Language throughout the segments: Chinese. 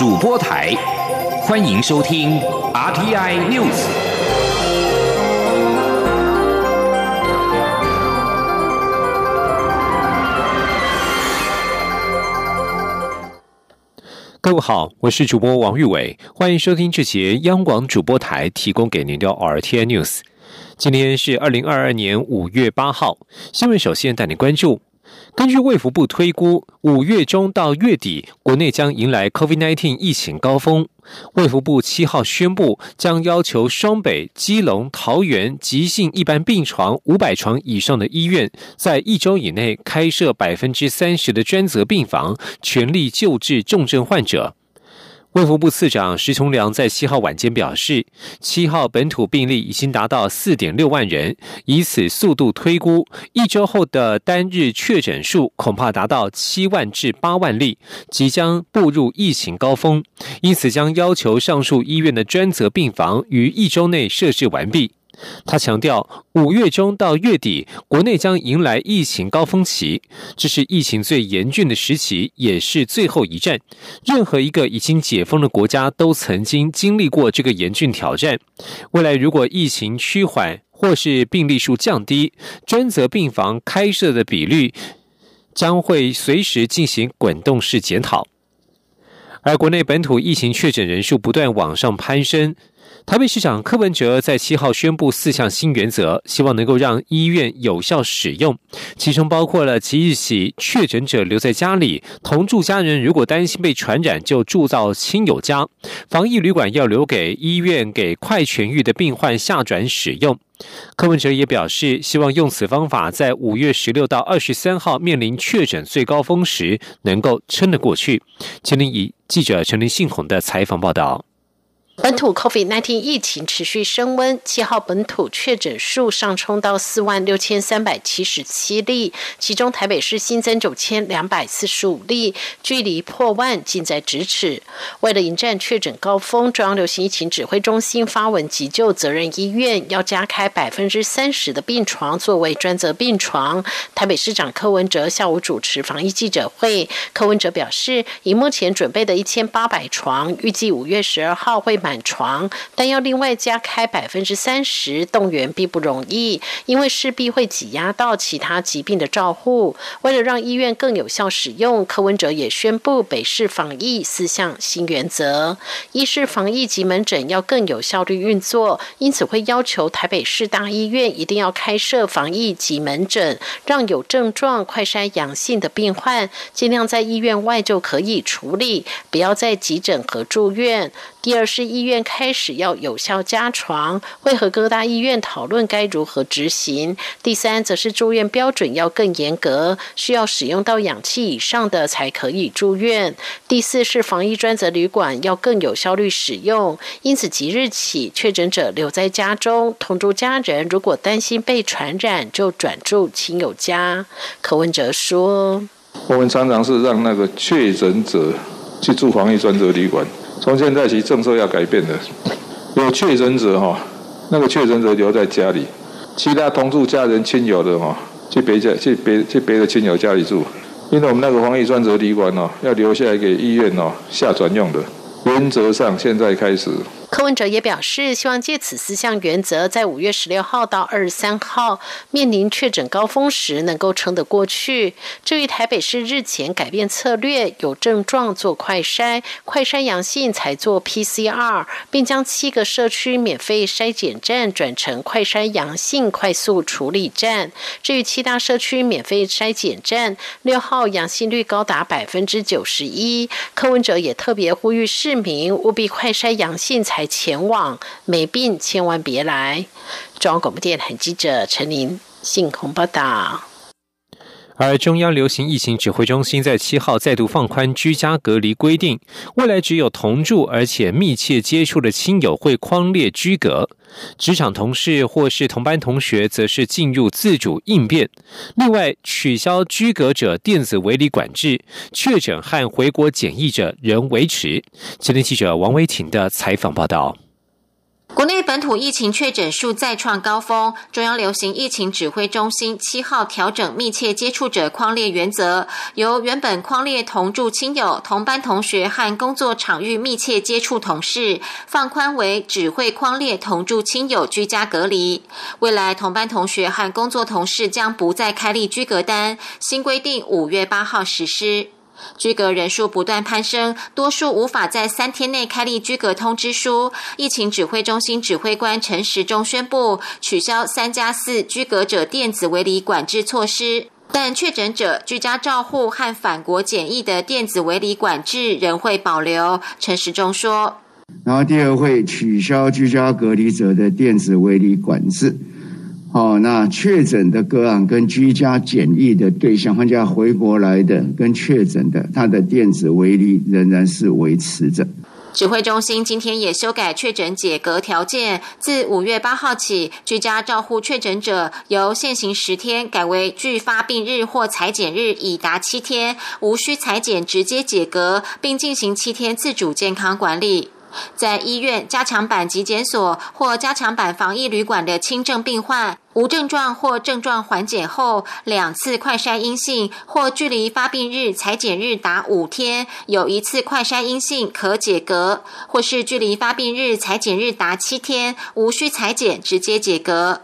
主播台，欢迎收听 RTI News。各位好，我是主播王玉伟，欢迎收听这节央广主播台提供给您的 RTI News。今天是二零二二年五月八号，新闻首先带您关注。根据卫福部推估，五月中到月底，国内将迎来 COVID-19 疫情高峰。卫福部七号宣布，将要求双北、基隆、桃园急性一般病床五百床以上的医院，在一周以内开设百分之三十的专责病房，全力救治重症患者。卫福部次长石崇良在七号晚间表示，七号本土病例已经达到四点六万人，以此速度推估，一周后的单日确诊数恐怕达到七万至八万例，即将步入疫情高峰，因此将要求上述医院的专责病房于一周内设置完毕。他强调，五月中到月底，国内将迎来疫情高峰期，这是疫情最严峻的时期，也是最后一战。任何一个已经解封的国家都曾经经历过这个严峻挑战。未来如果疫情趋缓，或是病例数降低，专责病房开设的比率将会随时进行滚动式检讨。而国内本土疫情确诊人数不断往上攀升。台北市长柯文哲在七号宣布四项新原则，希望能够让医院有效使用，其中包括了即日起确诊者留在家里，同住家人如果担心被传染，就住到亲友家。防疫旅馆要留给医院给快痊愈的病患下转使用。柯文哲也表示，希望用此方法，在五月十六到二十三号面临确诊最高峰时，能够撑得过去。请您以记者陈林信宏的采访报道。本土 COVID-19 疫情持续升温，七号本土确诊数上冲到四万六千三百七十七例，其中台北市新增九千两百四十五例，距离破万近在咫尺。为了迎战确诊高峰，中央流行疫情指挥中心发文急救责任医院要加开百分之三十的病床作为专责病床。台北市长柯文哲下午主持防疫记者会，柯文哲表示，以目前准备的一千八百床，预计五月十二号会满。满床，但要另外加开百分之三十动员并不容易，因为势必会挤压到其他疾病的照护。为了让医院更有效使用，柯文哲也宣布北市防疫四项新原则：一是防疫及门诊要更有效率运作，因此会要求台北市大医院一定要开设防疫及门诊，让有症状快筛阳性的病患尽量在医院外就可以处理，不要在急诊和住院。第二是医医院开始要有效加床，会和各大医院讨论该如何执行。第三则是住院标准要更严格，需要使用到氧气以上的才可以住院。第四是防疫专责旅馆要更有效率使用，因此即日起确诊者留在家中，同住家人如果担心被传染，就转住亲友家。柯文哲说：“我们常常是让那个确诊者去住防疫专责旅馆。”从现在起，政策要改变的，有确诊者哈，那个确诊者留在家里，其他同住家人亲友的哈，去别家去别去别的亲友家里住，因为我们那个防疫专责旅馆哦，要留下来给医院哦下转用的，原则上现在开始。柯文哲也表示，希望借此四项原则，在五月十六号到二十三号面临确诊高峰时，能够撑得过去。至于台北市日前改变策略，有症状做快筛，快筛阳性才做 PCR，并将七个社区免费筛检站转成快筛阳性快速处理站。至于七大社区免费筛检站，六号阳性率高达百分之九十一。柯文哲也特别呼吁市民务必快筛阳性才。前往没病千万别来。中央广播电台记者陈琳信空报道。而中央流行疫情指挥中心在七号再度放宽居家隔离规定，未来只有同住而且密切接触的亲友会框列居隔，职场同事或是同班同学则是进入自主应变。另外，取消居隔者电子围篱管制，确诊和回国检疫者仍维持。今天记者王维婷的采访报道。疫情确诊数再创高峰，中央流行疫情指挥中心七号调整密切接触者框列原则，由原本框列同住亲友、同班同学和工作场域密切接触同事，放宽为只会框列同住亲友居家隔离。未来同班同学和工作同事将不再开立居隔单，新规定五月八号实施。居隔人数不断攀升，多数无法在三天内开立居隔通知书。疫情指挥中心指挥官陈时中宣布取消三加四居隔者电子围篱管制措施，但确诊者居家照护和返国检疫的电子围篱管制仍会保留。陈时中说：“然后第二会取消居家隔离者的电子围篱管制。”好，那确诊的个案跟居家检疫的对象，或者回国来的跟确诊的，他的电子围篱仍然是维持着。指挥中心今天也修改确诊解隔条件，自五月八号起，居家照护确诊者由现行十天改为距发病日或裁剪日已达七天，无需裁剪直接解隔，并进行七天自主健康管理。在医院加强版急检所或加强版防疫旅馆的轻症病患，无症状或症状缓解后两次快筛阴性，或距离发病日裁剪日达五天，有一次快筛阴性可解隔，或是距离发病日裁剪日达七天，无需裁剪直接解隔。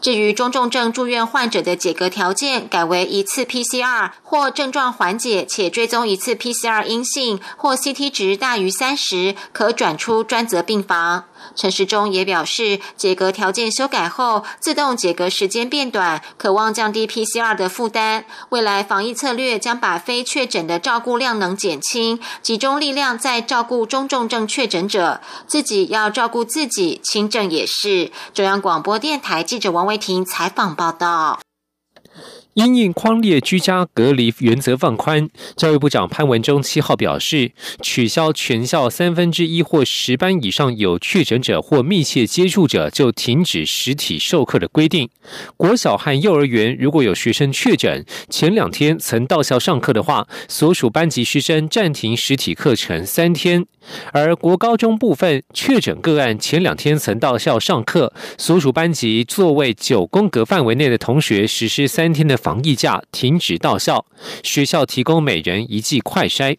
至于中重症住院患者的解隔条件，改为一次 PCR 或症状缓解且追踪一次 PCR 阴性，或 CT 值大于三十，可转出专责病房。陈时中也表示，解隔条件修改后，自动解隔时间变短，渴望降低 PCR 的负担。未来防疫策略将把非确诊的照顾量能减轻，集中力量在照顾中重症确诊者，自己要照顾自己，轻症也是。中央广播电台记者王维婷采访报道。因应框列居家隔离原则放宽，教育部长潘文忠七号表示，取消全校三分之一或十班以上有确诊者或密切接触者就停止实体授课的规定。国小和幼儿园如果有学生确诊，前两天曾到校上课的话，所属班级师生暂停实体课程三天。而国高中部分确诊个案前两天曾到校上课，所属班级座位九宫格范围内的同学实施三天的防疫假，停止到校。学校提供每人一剂快筛。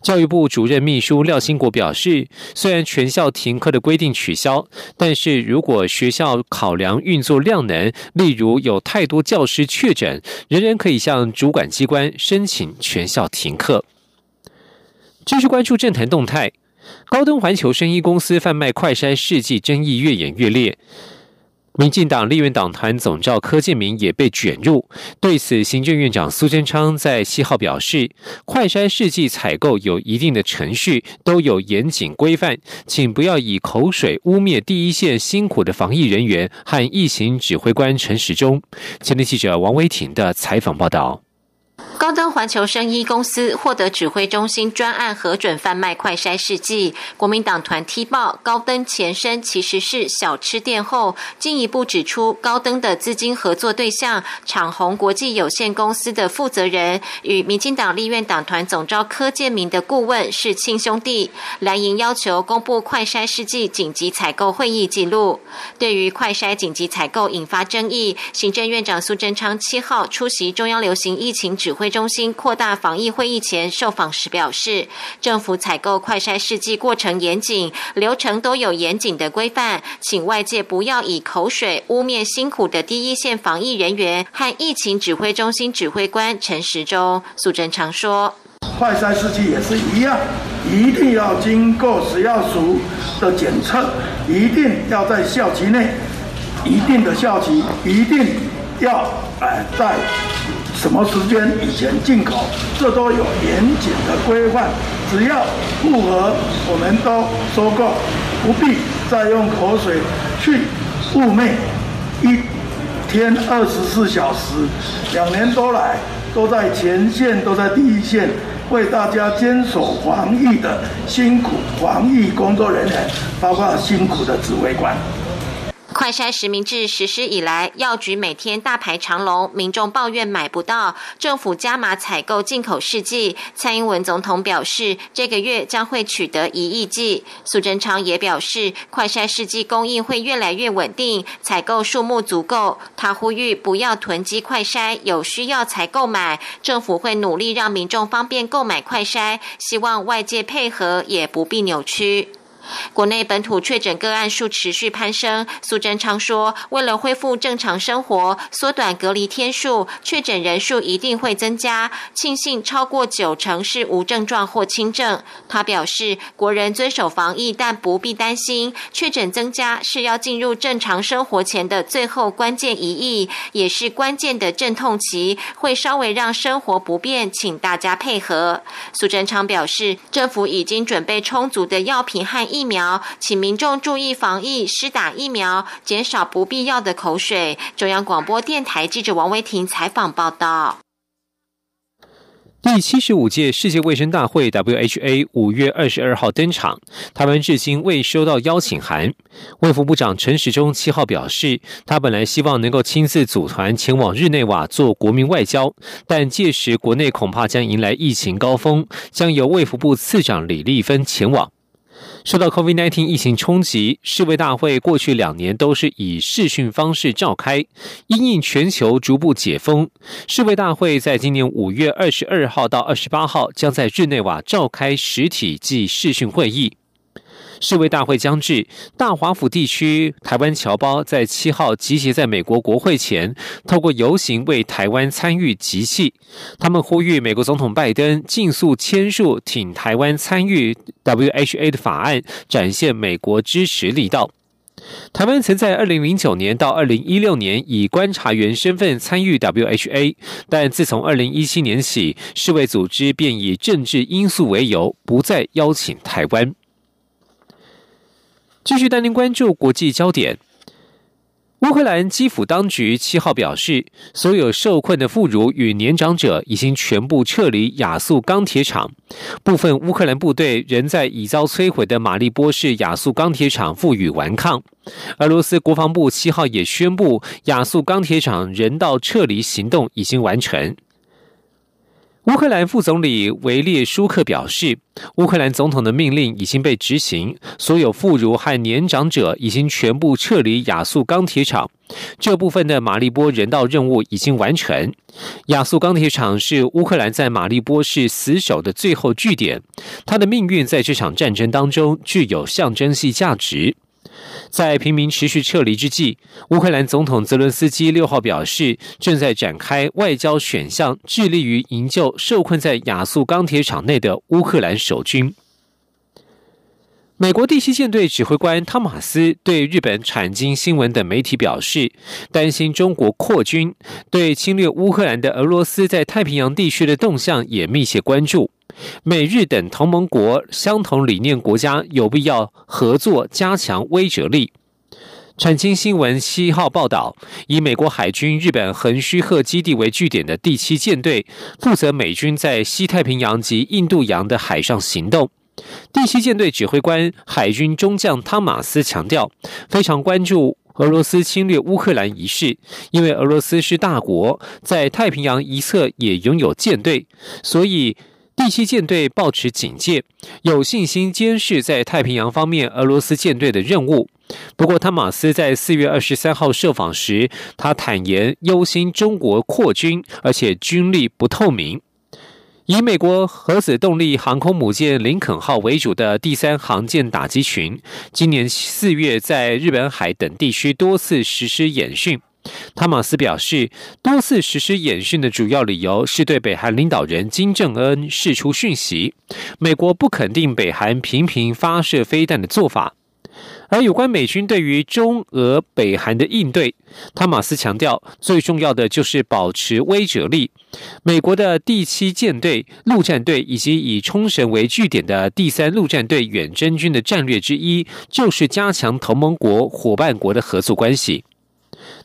教育部主任秘书廖兴国表示，虽然全校停课的规定取消，但是如果学校考量运作量能，例如有太多教师确诊，仍然可以向主管机关申请全校停课。继续关注政坛动态，高登环球生医公司贩卖快筛试剂争议越演越烈。民进党立院党团总召柯建明也被卷入。对此，行政院长苏贞昌在七号表示，快筛试剂采购有一定的程序，都有严谨规范，请不要以口水污蔑第一线辛苦的防疫人员和疫情指挥官陈时中。前天记者王维婷的采访报道。高登环球生医公司获得指挥中心专案核准贩卖快筛试剂，国民党团踢爆高登前身其实是小吃店后，进一步指出高登的资金合作对象长虹国际有限公司的负责人与民进党立院党团总召柯建明的顾问是亲兄弟。蓝营要求公布快筛试剂紧急采购会议记录。对于快筛紧急采购引发争议，行政院长苏贞昌七号出席中央流行疫情指指挥。中心扩大防疫会议前受访时表示，政府采购快筛试剂过程严谨，流程都有严谨的规范，请外界不要以口水污蔑辛苦的第一线防疫人员和疫情指挥中心指挥官陈时中。苏贞常说，快筛试剂也是一样，一定要经过食药署的检测，一定要在校期内，一定的校期，一定要哎在。什么时间以前进口，这都有严谨的规范。只要符合，我们都收购，不必再用口水去污蔑。一天二十四小时，两年多来都在前线，都在第一线，为大家坚守防疫的辛苦防疫工作人员，包括辛苦的指挥官。快筛实名制实施以来，药局每天大排长龙，民众抱怨买不到。政府加码采购进口试剂，蔡英文总统表示，这个月将会取得一亿剂。苏贞昌也表示，快筛试剂供应会越来越稳定，采购数目足够。他呼吁不要囤积快筛，有需要才购买。政府会努力让民众方便购买快筛，希望外界配合，也不必扭曲。国内本土确诊个案数持续攀升，苏贞昌说，为了恢复正常生活，缩短隔离天数，确诊人数一定会增加。庆幸超过九成是无症状或轻症。他表示，国人遵守防疫，但不必担心。确诊增加是要进入正常生活前的最后关键一役，也是关键的阵痛期，会稍微让生活不便，请大家配合。苏贞昌表示，政府已经准备充足的药品和疫疫苗，请民众注意防疫，施打疫苗，减少不必要的口水。中央广播电台记者王维婷采访报道。第七十五届世界卫生大会 （WHA） 五月二十二号登场，台湾至今未收到邀请函。卫福部长陈时中七号表示，他本来希望能够亲自组团前往日内瓦做国民外交，但届时国内恐怕将迎来疫情高峰，将由卫福部次长李丽芬前往。受到 COVID-19 疫情冲击，世卫大会过去两年都是以视讯方式召开。因应全球逐步解封，世卫大会在今年五月二十二号到二十八号将在日内瓦召开实体暨视讯会议。世卫大会将至，大华府地区台湾侨胞在七号集结在美国国会前，透过游行为台湾参与集气。他们呼吁美国总统拜登尽速签署挺台湾参与 WHA 的法案，展现美国支持力道。台湾曾在二零零九年到二零一六年以观察员身份参与 WHA，但自从二零一七年起，世卫组织便以政治因素为由，不再邀请台湾。继续带您关注国际焦点。乌克兰基辅当局七号表示，所有受困的妇孺与年长者已经全部撤离亚速钢铁厂。部分乌克兰部队仍在已遭摧毁的马利波市亚速钢铁厂负隅顽抗。俄罗斯国防部七号也宣布，亚速钢铁厂人道撤离行动已经完成。乌克兰副总理维列舒克表示，乌克兰总统的命令已经被执行，所有妇孺和年长者已经全部撤离亚速钢铁厂。这部分的马利波人道任务已经完成。亚速钢铁厂是乌克兰在马利波市死守的最后据点，它的命运在这场战争当中具有象征性价值。在平民持续撤离之际，乌克兰总统泽伦斯基六号表示，正在展开外交选项，致力于营救受困在亚速钢铁厂内的乌克兰守军。美国第七舰队指挥官汤马斯对日本产经新闻等媒体表示，担心中国扩军，对侵略乌克兰的俄罗斯在太平洋地区的动向也密切关注。美日等同盟国相同理念国家有必要合作，加强威慑力。产经新闻七号报道，以美国海军日本横须贺基地为据点的第七舰队，负责美军在西太平洋及印度洋的海上行动。第七舰队指挥官海军中将汤马斯强调，非常关注俄罗斯侵略乌克兰一事，因为俄罗斯是大国，在太平洋一侧也拥有舰队，所以。第七舰队保持警戒，有信心监视在太平洋方面俄罗斯舰队的任务。不过，汤马斯在四月二十三号受访时，他坦言忧心中国扩军，而且军力不透明。以美国核子动力航空母舰林肯号为主的第三航舰打击群，今年四月在日本海等地区多次实施演训。汤马斯表示，多次实施演训的主要理由是对北韩领导人金正恩释出讯息，美国不肯定北韩频频发射飞弹的做法。而有关美军对于中俄北韩的应对，汤马斯强调，最重要的就是保持威慑力。美国的第七舰队陆战队以及以冲绳为据点的第三陆战队远征军的战略之一，就是加强同盟国伙伴国的合作关系。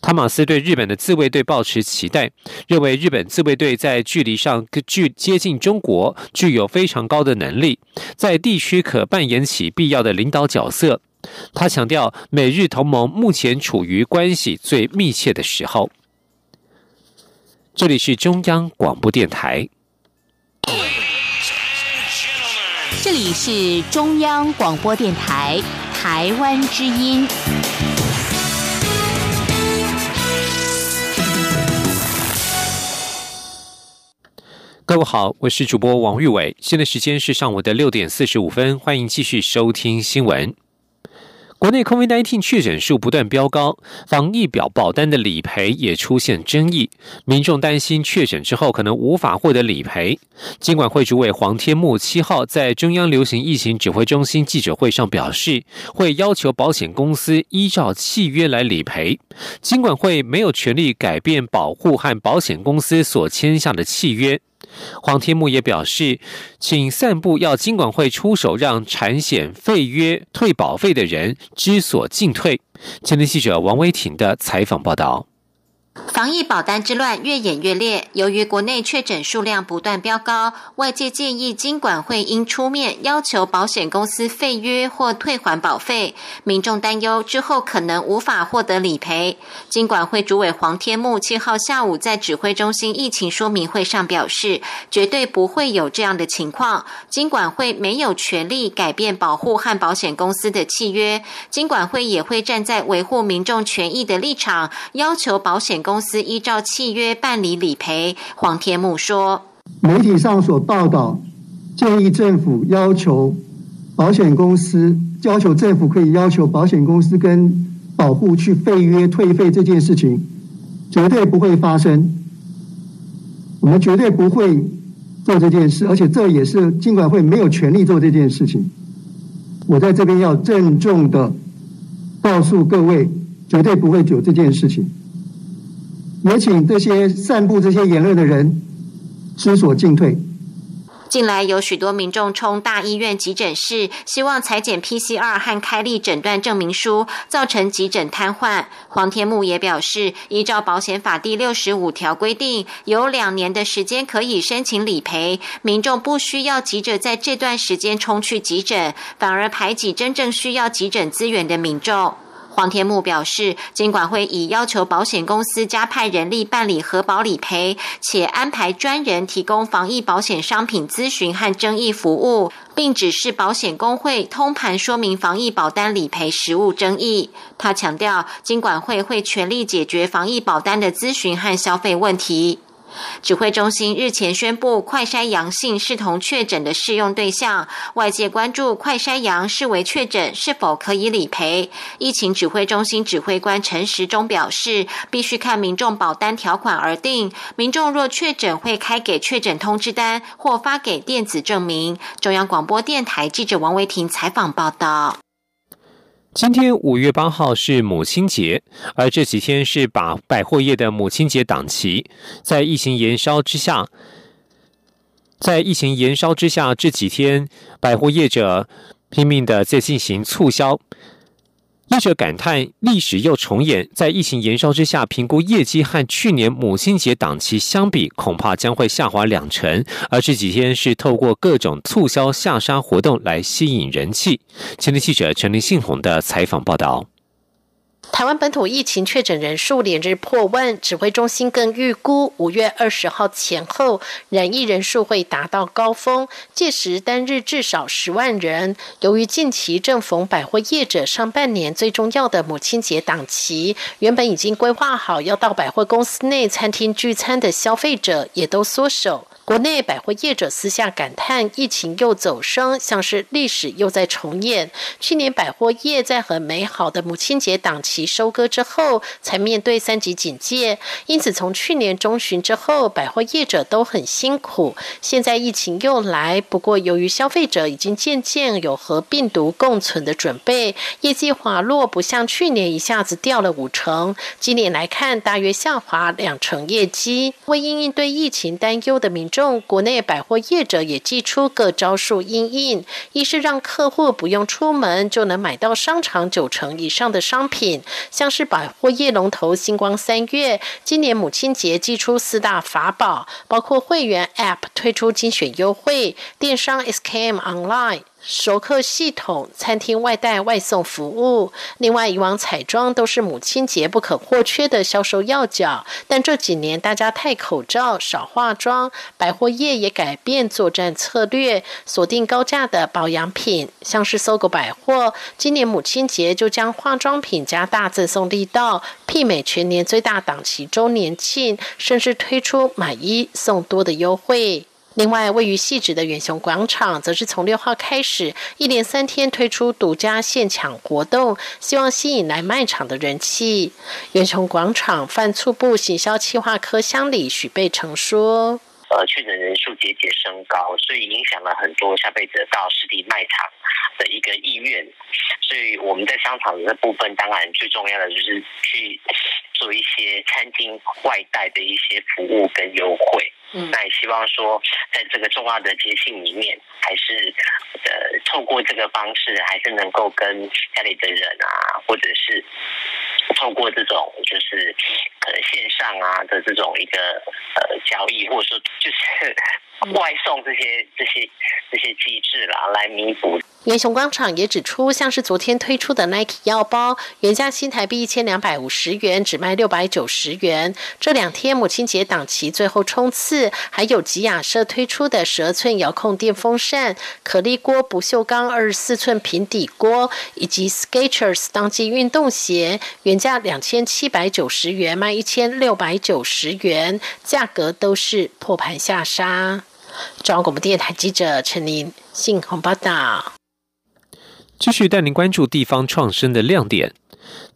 汤马斯对日本的自卫队抱持期待，认为日本自卫队在距离上具接近中国，具有非常高的能力，在地区可扮演起必要的领导角色。他强调，美日同盟目前处于关系最密切的时候。这里是中央广播电台。这里是中央广播电台台湾之音。各位好，我是主播王玉伟，现在时间是上午的六点四十五分，欢迎继续收听新闻。国内 COVID-19 确诊数不断飙高，防疫表保单的理赔也出现争议，民众担心确诊之后可能无法获得理赔。金管会主委黄天木七号在中央流行疫情指挥中心记者会上表示，会要求保险公司依照契约来理赔。金管会没有权利改变保护和保险公司所签下的契约。黄天木也表示，请散布要金管会出手让产险废约退保费的人知所进退。前天记者王威婷的采访报道。防疫保单之乱越演越烈，由于国内确诊数量不断飙高，外界建议金管会应出面要求保险公司废约或退还保费，民众担忧之后可能无法获得理赔。金管会主委黄天木七号下午在指挥中心疫情说明会上表示，绝对不会有这样的情况，金管会没有权利改变保护和保险公司的契约，金管会也会站在维护民众权益的立场，要求保险。公司依照契约办理理赔，黄天木说：“媒体上所报道，建议政府要求保险公司，要求政府可以要求保险公司跟保护去废约退费这件事情，绝对不会发生。我们绝对不会做这件事，而且这也是金管会没有权利做这件事情。我在这边要郑重的告诉各位，绝对不会有这件事情。”也请这些散布这些言论的人知所进退。近来有许多民众冲大医院急诊室，希望裁剪 PCR 和开立诊断证明书，造成急诊瘫痪。黄天木也表示，依照保险法第六十五条规定，有两年的时间可以申请理赔，民众不需要急着在这段时间冲去急诊，反而排挤真正需要急诊资源的民众。黄天木表示，尽管会以要求保险公司加派人力办理核保理赔，且安排专人提供防疫保险商品咨询和争议服务，并指示保险工会通盘说明防疫保单理赔实务争议。他强调，金管会会全力解决防疫保单的咨询和消费问题。指挥中心日前宣布，快筛阳性视同确诊的适用对象，外界关注快筛阳视为确诊是否可以理赔。疫情指挥中心指挥官陈时中表示，必须看民众保单条款而定。民众若确诊，会开给确诊通知单或发给电子证明。中央广播电台记者王维婷采访报道。今天五月八号是母亲节，而这几天是把百货业的母亲节档期。在疫情延烧之下，在疫情延烧之下，这几天百货业者拼命的在进行促销。业者感叹，历史又重演，在疫情延烧之下，评估业绩和去年母亲节档期相比，恐怕将会下滑两成。而这几天是透过各种促销下杀活动来吸引人气。前天记者陈林信宏的采访报道。台湾本土疫情确诊人数连日破万，指挥中心更预估五月二十号前后染疫人数会达到高峰，届时单日至少十万人。由于近期正逢百货业者上半年最重要的母亲节档期，原本已经规划好要到百货公司内餐厅聚餐的消费者也都缩手。国内百货业者私下感叹，疫情又走升，像是历史又在重演。去年百货业在很美好的母亲节档期收割之后，才面对三级警戒，因此从去年中旬之后，百货业者都很辛苦。现在疫情又来，不过由于消费者已经渐渐有和病毒共存的准备，业绩滑落不像去年一下子掉了五成，今年来看大约下滑两成业绩。为应应对疫情担忧的民。众国内百货业者也祭出各招数应应，一是让客户不用出门就能买到商场九成以上的商品，像是百货业龙头星光三月，今年母亲节祭出四大法宝，包括会员 App 推出精选优惠，电商 SKM Online。熟客系统、餐厅外带外送服务。另外，以往彩妆都是母亲节不可或缺的销售要角，但这几年大家戴口罩、少化妆，百货业也改变作战策略，锁定高价的保养品。像是搜狗百货，今年母亲节就将化妆品加大赠送力道，媲美全年最大档期周年庆，甚至推出买一送多的优惠。另外，位于细致的远雄广场，则是从六号开始，一连三天推出独家现抢活动，希望吸引来卖场的人气。远雄广场犯促部行销企划科乡里许贝成说：“呃，确诊人数节节升高，所以影响了很多消费者到实体卖场的一个意愿。所以我们在商场的部分，当然最重要的就是去做一些餐厅外带的一些服务跟优惠。”那也希望说，在这个重要的节庆里面，还是呃，透过这个方式，还是能够跟家里的人啊，或者是透过这种就是可能线上啊的这种一个呃交易，或者说就是外送这些这些这些机制啦，来弥补。元雄广场也指出，像是昨天推出的 Nike 腰包，原价新台币一千两百五十元，只卖六百九十元。这两天母亲节档期最后冲刺，还有吉雅社推出的十二寸遥控电风扇、可丽锅不锈钢二十四寸平底锅，以及 Skechers 当季运动鞋，原价两千七百九十元，卖一千六百九十元，价格都是破盘下杀。中央广播电台记者陈琳信鸿报道。继续带您关注地方创生的亮点。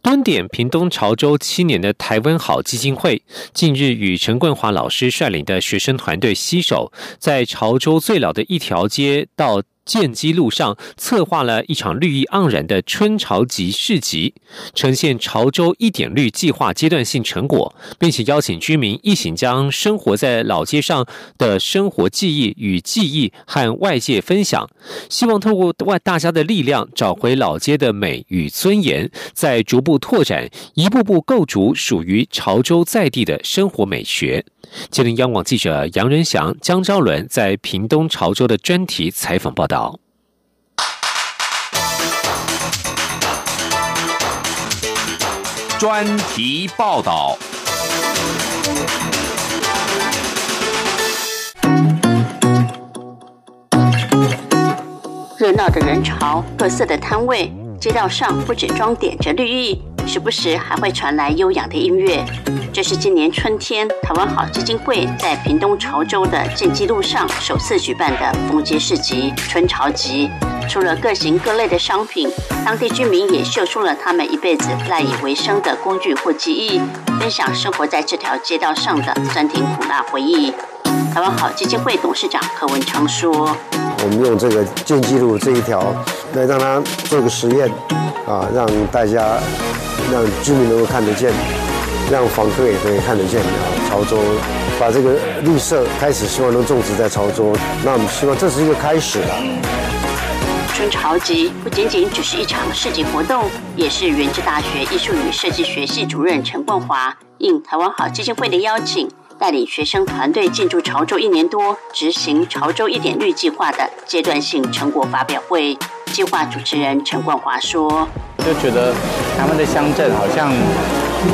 蹲点屏东潮州七年的台湾好基金会，近日与陈冠华老师率领的学生团队携手，在潮州最老的一条街到。建基路上策划了一场绿意盎然的春潮集市集，呈现潮州一点绿计划阶段性成果，并且邀请居民一起将生活在老街上的生活记忆与记忆和外界分享，希望透过外大家的力量，找回老街的美与尊严，再逐步拓展，一步步构筑属于潮州在地的生活美学。吉林央广记者杨仁祥、江昭伦在屏东潮州的专题采访报道。专题报道。热闹的人潮，各色的摊位，街道上不止装点着绿意。时不时还会传来悠扬的音乐。这是今年春天台湾好基金会在屏东潮州的建基路上首次举办的逢街市集——春潮集。除了各型各类的商品，当地居民也秀出了他们一辈子赖以为生的工具或技艺，分享生活在这条街道上的酸甜苦辣回忆。台湾好基金会董事长柯文昌说：“我们用这个建基路这一条来让他做个实验，啊，让大家。”让居民能够看得见，让访客也可以看得见。潮州把这个绿色开始，希望能种植在潮州。那我们希望这是一个开始了。春潮集不仅仅只是一场市集活动，也是原治大学艺术与设计学系主任陈冠华应台湾好基金会的邀请，带领学生团队进驻潮州一年多，执行潮州一点绿计划的阶段性成果发表会。计划主持人陈冠华说。就觉得他们的乡镇好像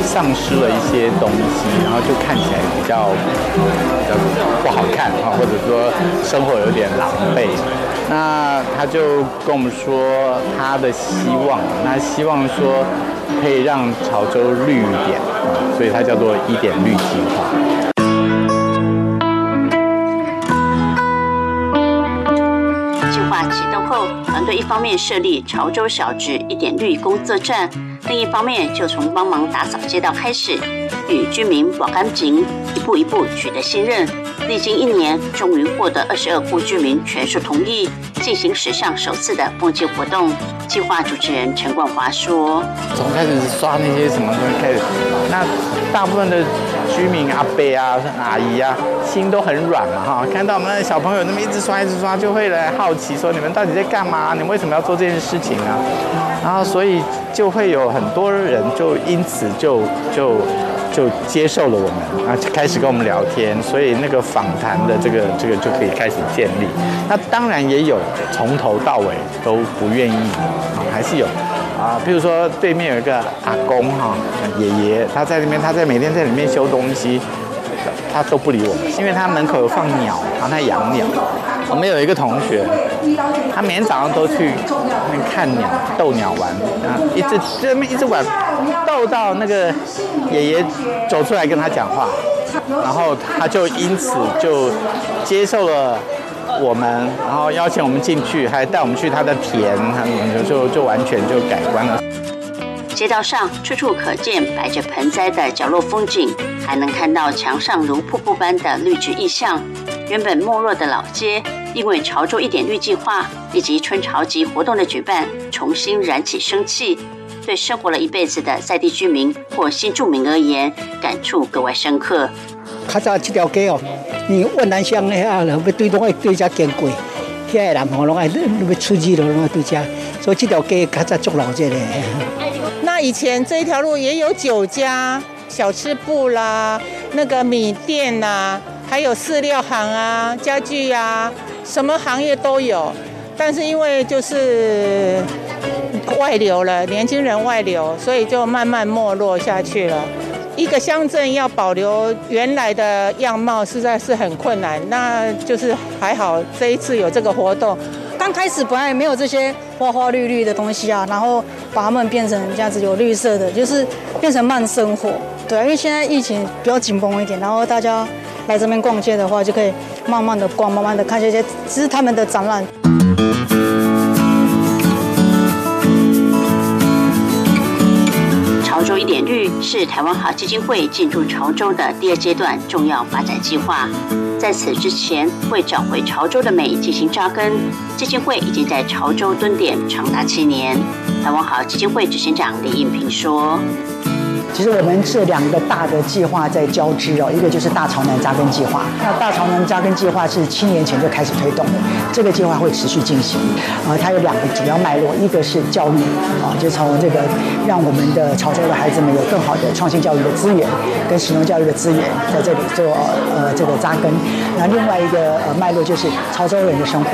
丧失了一些东西，然后就看起来比较比较不好看啊，或者说生活有点狼狈。那他就跟我们说他的希望，那希望说可以让潮州绿一点，所以它叫做一点绿计划。对一方面设立潮州小值一点绿工作站，另一方面就从帮忙打扫街道开始，与居民保干净，一步一步取得信任。历经一年，终于获得二十二户居民全数同意，进行史上首次的募集活动。计划主持人陈冠华说：“从开始刷那些什么东西开始，那大部分的居民阿伯啊、阿姨啊，心都很软嘛哈，看到我们小朋友那么一直刷、一直刷，就会来好奇说：你们到底在干嘛？你们为什么要做这件事情啊？然后所以就会有很多人就因此就就。”就接受了我们，啊，就开始跟我们聊天，所以那个访谈的这个这个就可以开始建立。那当然也有从头到尾都不愿意的，啊，还是有啊，比如说对面有一个阿公哈，爷爷，他在那边，他在每天在里面修东西。他都不理我们，因为他门口有放鸟，然后他养鸟。我们有一个同学，他每天早上都去那看鸟、逗鸟玩，啊，一直这么一直玩，逗到那个爷爷走出来跟他讲话，然后他就因此就接受了我们，然后邀请我们进去，还带我们去他的田，他就就完全就改观了。街道上处处可见摆着盆栽的角落风景，还能看到墙上如瀑布般的绿植意象。原本没落的老街，因为潮州一点绿计划以及春潮集活动的举办，重新燃起生气。对生活了一辈子的在地居民或新住民而言，感触格外深刻。较早这条街哦，你万南乡的啊，要对东爱对家见鬼，遐个人吼拢爱要出去了，拢爱对家，所以这条街较早足老这个。那以前这一条路也有酒家、小吃部啦，那个米店呐，还有饲料行啊、家具啊，什么行业都有。但是因为就是外流了，年轻人外流，所以就慢慢没落下去了。一个乡镇要保留原来的样貌，实在是很困难。那就是还好这一次有这个活动。刚开始本来没有这些花花绿绿的东西啊，然后把它们变成这样子有绿色的，就是变成慢生活。对，因为现在疫情比较紧绷一点，然后大家来这边逛街的话，就可以慢慢的逛，慢慢的看这些，这是他们的展览。潮州一点绿是台湾好基金会进驻潮州的第二阶段重要发展计划。在此之前，为找回潮州的美进行扎根，基金会已经在潮州蹲点长达七年。台湾好基金会执行长李应平说。其实我们这两个大的计划在交织哦，一个就是大潮南扎根计划。那大潮南扎根计划是七年前就开始推动的，这个计划会持续进行。呃，它有两个主要脉络，一个是教育啊，就从这个让我们的潮州的孩子们有更好的创新教育的资源跟实用教育的资源，在这里做呃这个扎根。那另外一个呃脉络就是潮州人的生活，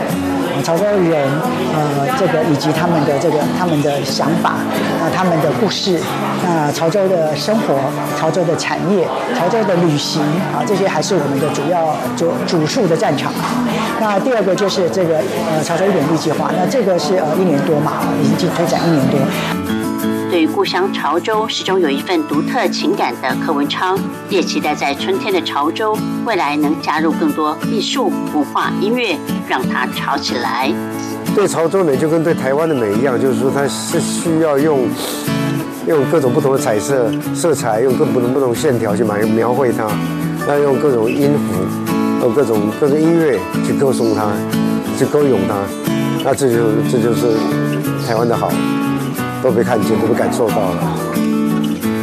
潮州人呃这个以及他们的这个他们的想法啊，他们的故事那潮州的。生活，潮州的产业，潮州的旅行啊，这些还是我们的主要主主述的战场。那第二个就是这个呃潮州一点一计划，那这个是呃一年多嘛，已经推展一年多。对于故乡潮州，始终有一份独特情感的柯文昌，也期待在春天的潮州，未来能加入更多艺术、文化、音乐，让它潮起来。对潮州美就跟对台湾的美一样，就是说它是需要用。用各种不同的彩色色彩，用各不同不同线条去描描绘它，那用各种音符，用各种各种音乐去歌颂它，去歌咏它，那这就这就是台湾的好，都被看见，都被感受到了。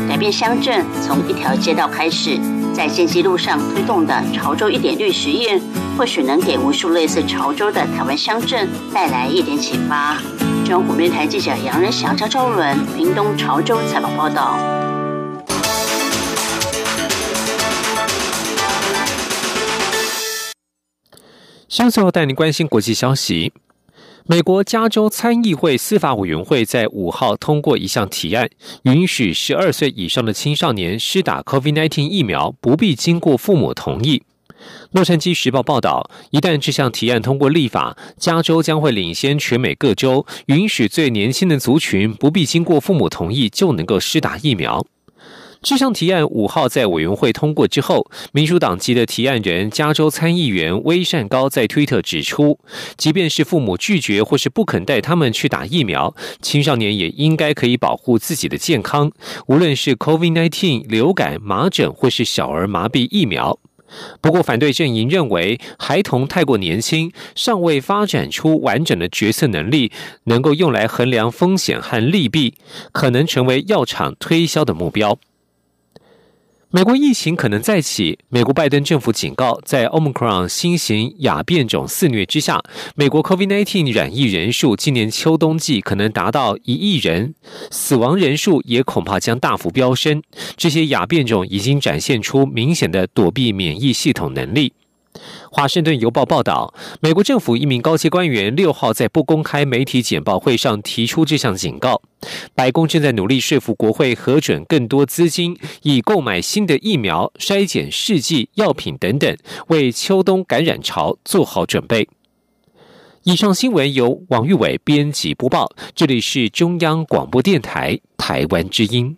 改变乡镇从一条街道开始，在建基路上推动的潮州一点绿实验，或许能给无数类似潮州的台湾乡镇带来一点启发。中央电台记者杨仁祥、张昭伦，屏东潮州采访报道。现在带您关心国际消息。美国加州参议会司法委员会在五号通过一项提案，允许十二岁以上的青少年施打 COVID-19 疫苗，不必经过父母同意。洛杉矶时报报道，一旦这项提案通过立法，加州将会领先全美各州，允许最年轻的族群不必经过父母同意就能够施打疫苗。这项提案五号在委员会通过之后，民主党籍的提案人加州参议员威善高在推特指出，即便是父母拒绝或是不肯带他们去打疫苗，青少年也应该可以保护自己的健康，无论是 COVID-19 流感、麻疹或是小儿麻痹疫苗。不过，反对阵营认为，孩童太过年轻，尚未发展出完整的决策能力，能够用来衡量风险和利弊，可能成为药厂推销的目标。美国疫情可能再起。美国拜登政府警告，在 Omicron 新型亚变种肆虐之下，美国 COVID-19 染疫人数今年秋冬季可能达到一亿人，死亡人数也恐怕将大幅飙升。这些亚变种已经展现出明显的躲避免疫系统能力。华盛顿邮报报道，美国政府一名高级官员六号在不公开媒体简报会上提出这项警告。白宫正在努力说服国会核准更多资金，以购买新的疫苗、筛检试剂、药品等等，为秋冬感染潮做好准备。以上新闻由王玉伟编辑播报，这里是中央广播电台台湾之音。